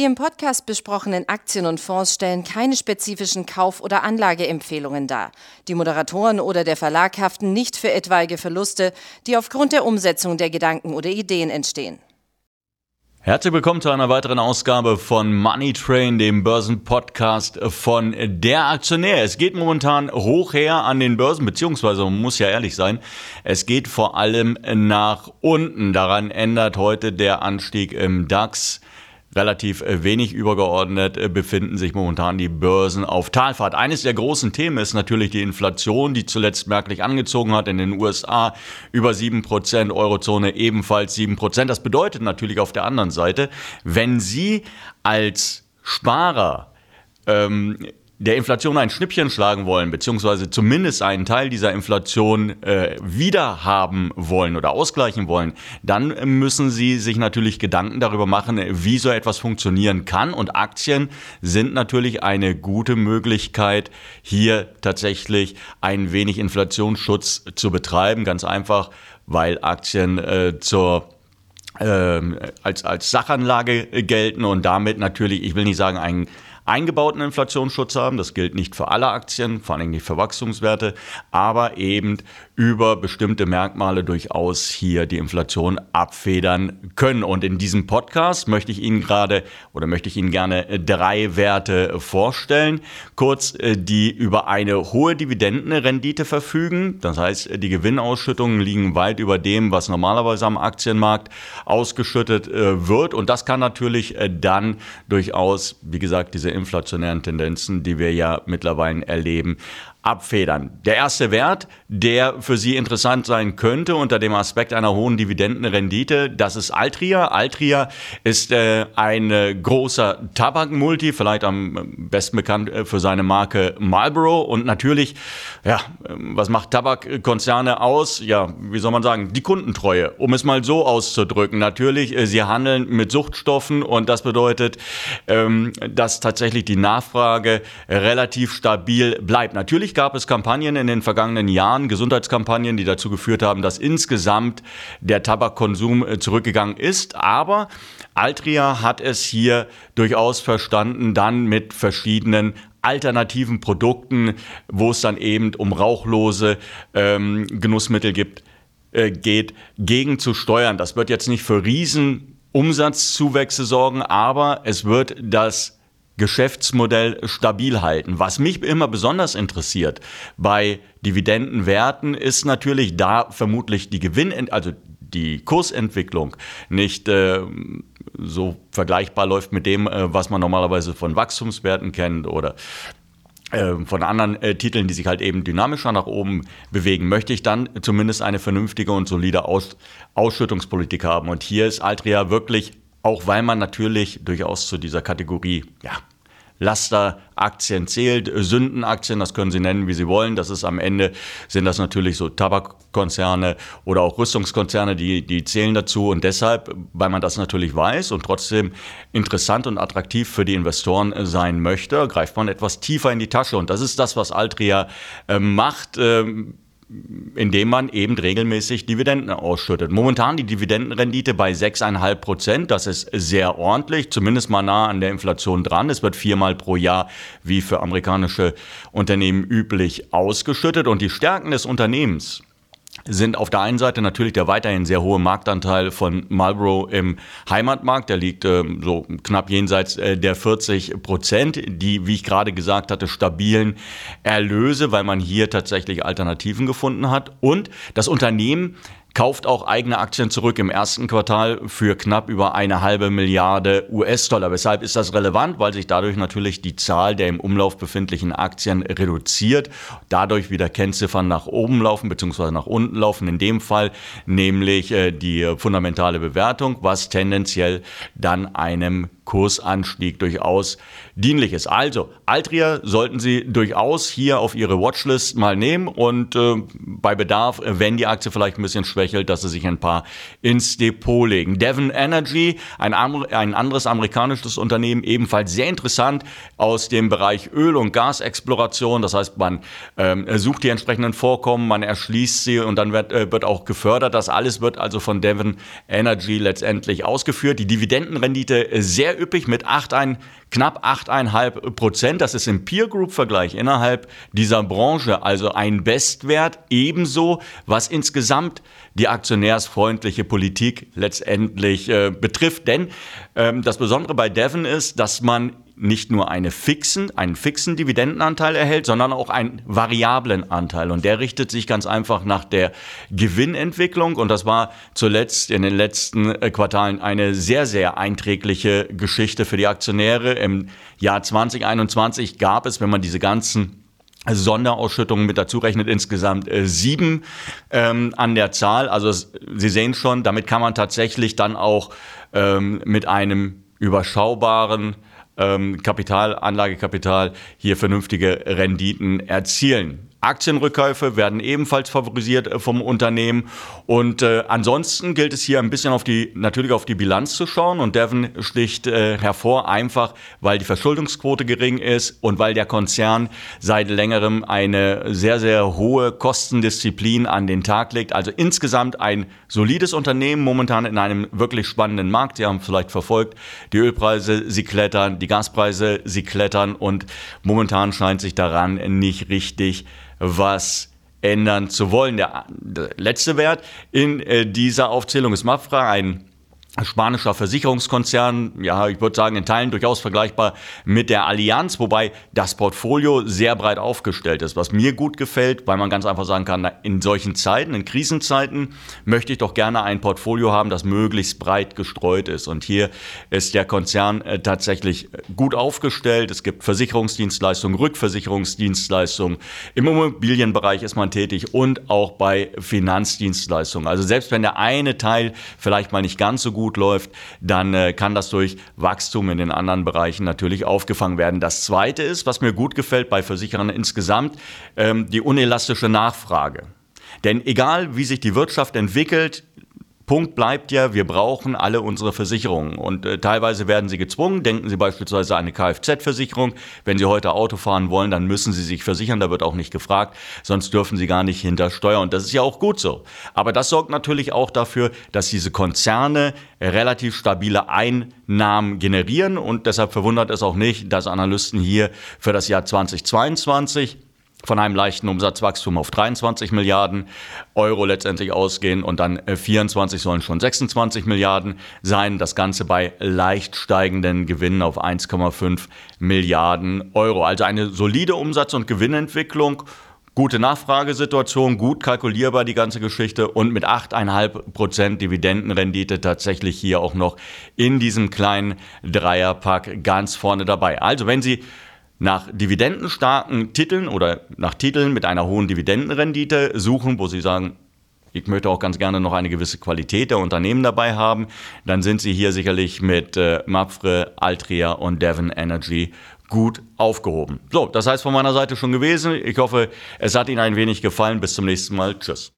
Die im Podcast besprochenen Aktien und Fonds stellen keine spezifischen Kauf- oder Anlageempfehlungen dar. Die Moderatoren oder der Verlag haften nicht für etwaige Verluste, die aufgrund der Umsetzung der Gedanken oder Ideen entstehen. Herzlich willkommen zu einer weiteren Ausgabe von Money Train, dem Börsenpodcast von der Aktionär. Es geht momentan hoch her an den Börsen, beziehungsweise man muss ja ehrlich sein, es geht vor allem nach unten. Daran ändert heute der Anstieg im DAX relativ äh, wenig übergeordnet äh, befinden sich momentan die Börsen auf Talfahrt. Eines der großen Themen ist natürlich die Inflation, die zuletzt merklich angezogen hat in den USA über 7%, Eurozone ebenfalls 7%. Das bedeutet natürlich auf der anderen Seite, wenn Sie als Sparer ähm, der Inflation ein Schnippchen schlagen wollen, beziehungsweise zumindest einen Teil dieser Inflation äh, wiederhaben wollen oder ausgleichen wollen, dann müssen sie sich natürlich Gedanken darüber machen, wie so etwas funktionieren kann. Und Aktien sind natürlich eine gute Möglichkeit, hier tatsächlich ein wenig Inflationsschutz zu betreiben. Ganz einfach, weil Aktien äh, zur ähm, als, als Sachanlage gelten und damit natürlich, ich will nicht sagen, ein eingebauten Inflationsschutz haben. Das gilt nicht für alle Aktien, vor allem nicht für Wachstumswerte, aber eben über bestimmte Merkmale durchaus hier die Inflation abfedern können. Und in diesem Podcast möchte ich Ihnen gerade oder möchte ich Ihnen gerne drei Werte vorstellen. Kurz, äh, die über eine hohe Dividendenrendite verfügen. Das heißt, die Gewinnausschüttungen liegen weit über dem, was normalerweise am Aktienmarkt ausgeschüttet äh, wird. Und das kann natürlich äh, dann durchaus, wie gesagt, diese inflationären Tendenzen, die wir ja mittlerweile erleben, abfedern. Der erste Wert, der für Sie interessant sein könnte unter dem Aspekt einer hohen Dividendenrendite, das ist Altria. Altria ist äh, ein äh, großer Tabakmulti, vielleicht am besten bekannt äh, für seine Marke Marlboro und natürlich, ja, ähm, was macht Tabakkonzerne aus? Ja, wie soll man sagen, die Kundentreue, um es mal so auszudrücken. Natürlich, äh, sie handeln mit Suchtstoffen und das bedeutet, ähm, dass tatsächlich die Nachfrage relativ stabil bleibt. Natürlich Natürlich gab es Kampagnen in den vergangenen Jahren, Gesundheitskampagnen, die dazu geführt haben, dass insgesamt der Tabakkonsum äh, zurückgegangen ist. Aber Altria hat es hier durchaus verstanden, dann mit verschiedenen alternativen Produkten, wo es dann eben um rauchlose ähm, Genussmittel gibt, äh, geht, gegenzusteuern. Das wird jetzt nicht für Riesenumsatzzuwächse sorgen, aber es wird das Geschäftsmodell stabil halten. Was mich immer besonders interessiert bei Dividendenwerten ist natürlich da vermutlich die Gewinn, also die Kursentwicklung nicht äh, so vergleichbar läuft mit dem, äh, was man normalerweise von Wachstumswerten kennt oder äh, von anderen äh, Titeln, die sich halt eben dynamischer nach oben bewegen, möchte ich dann zumindest eine vernünftige und solide Aus Ausschüttungspolitik haben. Und hier ist Altria wirklich, auch weil man natürlich durchaus zu dieser Kategorie, ja, Lasteraktien zählt, Sündenaktien, das können Sie nennen, wie Sie wollen. Das ist am Ende, sind das natürlich so Tabakkonzerne oder auch Rüstungskonzerne, die, die zählen dazu. Und deshalb, weil man das natürlich weiß und trotzdem interessant und attraktiv für die Investoren sein möchte, greift man etwas tiefer in die Tasche. Und das ist das, was Altria äh, macht. Äh, indem man eben regelmäßig Dividenden ausschüttet. Momentan die Dividendenrendite bei 6,5 Prozent. Das ist sehr ordentlich, zumindest mal nah an der Inflation dran. Es wird viermal pro Jahr wie für amerikanische Unternehmen üblich ausgeschüttet. Und die Stärken des Unternehmens sind auf der einen Seite natürlich der weiterhin sehr hohe Marktanteil von Marlboro im Heimatmarkt. Der liegt äh, so knapp jenseits äh, der 40 Prozent. Die, wie ich gerade gesagt hatte, stabilen Erlöse, weil man hier tatsächlich Alternativen gefunden hat. Und das Unternehmen kauft auch eigene Aktien zurück im ersten Quartal für knapp über eine halbe Milliarde US-Dollar. Weshalb ist das relevant? Weil sich dadurch natürlich die Zahl der im Umlauf befindlichen Aktien reduziert, dadurch wieder Kennziffern nach oben laufen bzw. nach unten laufen. In dem Fall nämlich äh, die fundamentale Bewertung, was tendenziell dann einem Kursanstieg durchaus dienlich ist. Also, Altria sollten Sie durchaus hier auf Ihre Watchlist mal nehmen und äh, bei Bedarf, wenn die Aktie vielleicht ein bisschen schwächelt, dass Sie sich ein paar ins Depot legen. Devon Energy, ein, ein anderes amerikanisches Unternehmen, ebenfalls sehr interessant aus dem Bereich Öl- und Gasexploration. Das heißt, man ähm, sucht die entsprechenden Vorkommen, man erschließt sie und dann wird, äh, wird auch gefördert. Das alles wird also von Devon Energy letztendlich ausgeführt. Die Dividendenrendite sehr üppig mit 8, ein, knapp 8,5 Prozent. Das ist im Peer Group Vergleich innerhalb dieser Branche also ein Bestwert. Ebenso, was insgesamt die aktionärsfreundliche Politik letztendlich äh, betrifft. Denn ähm, das Besondere bei Devon ist, dass man nicht nur eine fixen, einen fixen Dividendenanteil erhält, sondern auch einen variablen Anteil. Und der richtet sich ganz einfach nach der Gewinnentwicklung. Und das war zuletzt in den letzten äh, Quartalen eine sehr, sehr einträgliche Geschichte für die Aktionäre. Im Jahr 2021 gab es, wenn man diese ganzen Sonderausschüttungen mit dazu rechnet, insgesamt äh, sieben ähm, an der Zahl. Also Sie sehen schon, damit kann man tatsächlich dann auch ähm, mit einem überschaubaren ähm, Kapital, Anlagekapital hier vernünftige Renditen erzielen. Aktienrückkäufe werden ebenfalls favorisiert äh, vom Unternehmen. Und äh, ansonsten gilt es hier ein bisschen auf die, natürlich auf die Bilanz zu schauen. Und Devon sticht äh, hervor, einfach weil die Verschuldungsquote gering ist und weil der Konzern seit längerem eine sehr, sehr hohe Kostendisziplin an den Tag legt. Also insgesamt ein solides Unternehmen, momentan in einem wirklich spannenden Markt. Sie haben vielleicht verfolgt, die Ölpreise, sie klettern, die Gaspreise, sie klettern und momentan scheint sich daran nicht richtig was ändern zu wollen. Der, letzte Wert in äh, dieser Aufzählung ist Mafra, ein spanischer Versicherungskonzern, ja, ich würde sagen, in Teilen durchaus vergleichbar mit der Allianz, wobei das Portfolio sehr breit aufgestellt ist, was mir gut gefällt, weil man ganz einfach sagen kann, in solchen Zeiten, in Krisenzeiten, möchte ich doch gerne ein Portfolio haben, das möglichst breit gestreut ist. Und hier ist der Konzern äh, tatsächlich gut aufgestellt. Es gibt Versicherungsdienstleistungen, Rückversicherungsdienstleistungen. Im Immobilienbereich ist man tätig und auch bei Finanzdienstleistungen. Also selbst wenn der eine Teil vielleicht mal nicht ganz so gut gut läuft, dann äh, kann das durch Wachstum in den anderen Bereichen natürlich aufgefangen werden. Das Zweite ist, was mir gut gefällt bei Versicherern insgesamt, ähm, die unelastische Nachfrage. Denn egal, wie sich die Wirtschaft entwickelt, Punkt bleibt ja, wir brauchen alle unsere Versicherungen. Und äh, teilweise werden sie gezwungen. Denken Sie beispielsweise an eine Kfz-Versicherung. Wenn Sie heute Auto fahren wollen, dann müssen Sie sich versichern. Da wird auch nicht gefragt. Sonst dürfen Sie gar nicht hintersteuern. Und das ist ja auch gut so. Aber das sorgt natürlich auch dafür, dass diese Konzerne relativ stabile Einnahmen generieren. Und deshalb verwundert es auch nicht, dass Analysten hier für das Jahr 2022 von einem leichten Umsatzwachstum auf 23 Milliarden Euro letztendlich ausgehen und dann 24 äh, sollen schon 26 Milliarden sein. Das Ganze bei leicht steigenden Gewinnen auf 1,5 Milliarden Euro. Also eine solide Umsatz- und Gewinnentwicklung. Gute Nachfragesituation, gut kalkulierbar die ganze Geschichte und mit 8,5 Prozent Dividendenrendite tatsächlich hier auch noch in diesem kleinen Dreierpack ganz vorne dabei. Also wenn Sie nach dividendenstarken Titeln oder nach Titeln mit einer hohen Dividendenrendite suchen, wo Sie sagen, ich möchte auch ganz gerne noch eine gewisse Qualität der Unternehmen dabei haben, dann sind Sie hier sicherlich mit äh, Mapfre, Altria und Devon Energy gut aufgehoben. So, das heißt von meiner Seite schon gewesen. Ich hoffe, es hat Ihnen ein wenig gefallen. Bis zum nächsten Mal. Tschüss.